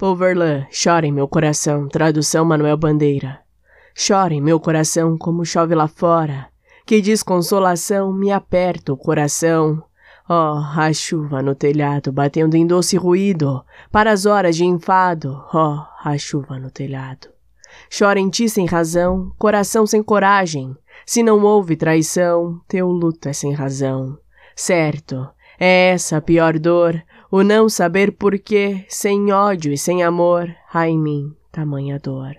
Paul Verlaine, chora em meu coração, tradução Manuel Bandeira. Chora em meu coração como chove lá fora, que desconsolação me aperta o coração. Oh, a chuva no telhado batendo em doce ruído, para as horas de enfado, oh, a chuva no telhado. Chora em ti sem razão, coração sem coragem, se não houve traição, teu luto é sem razão. Certo, é essa a pior dor, o não saber porquê, sem ódio e sem amor, há em mim tamanha dor.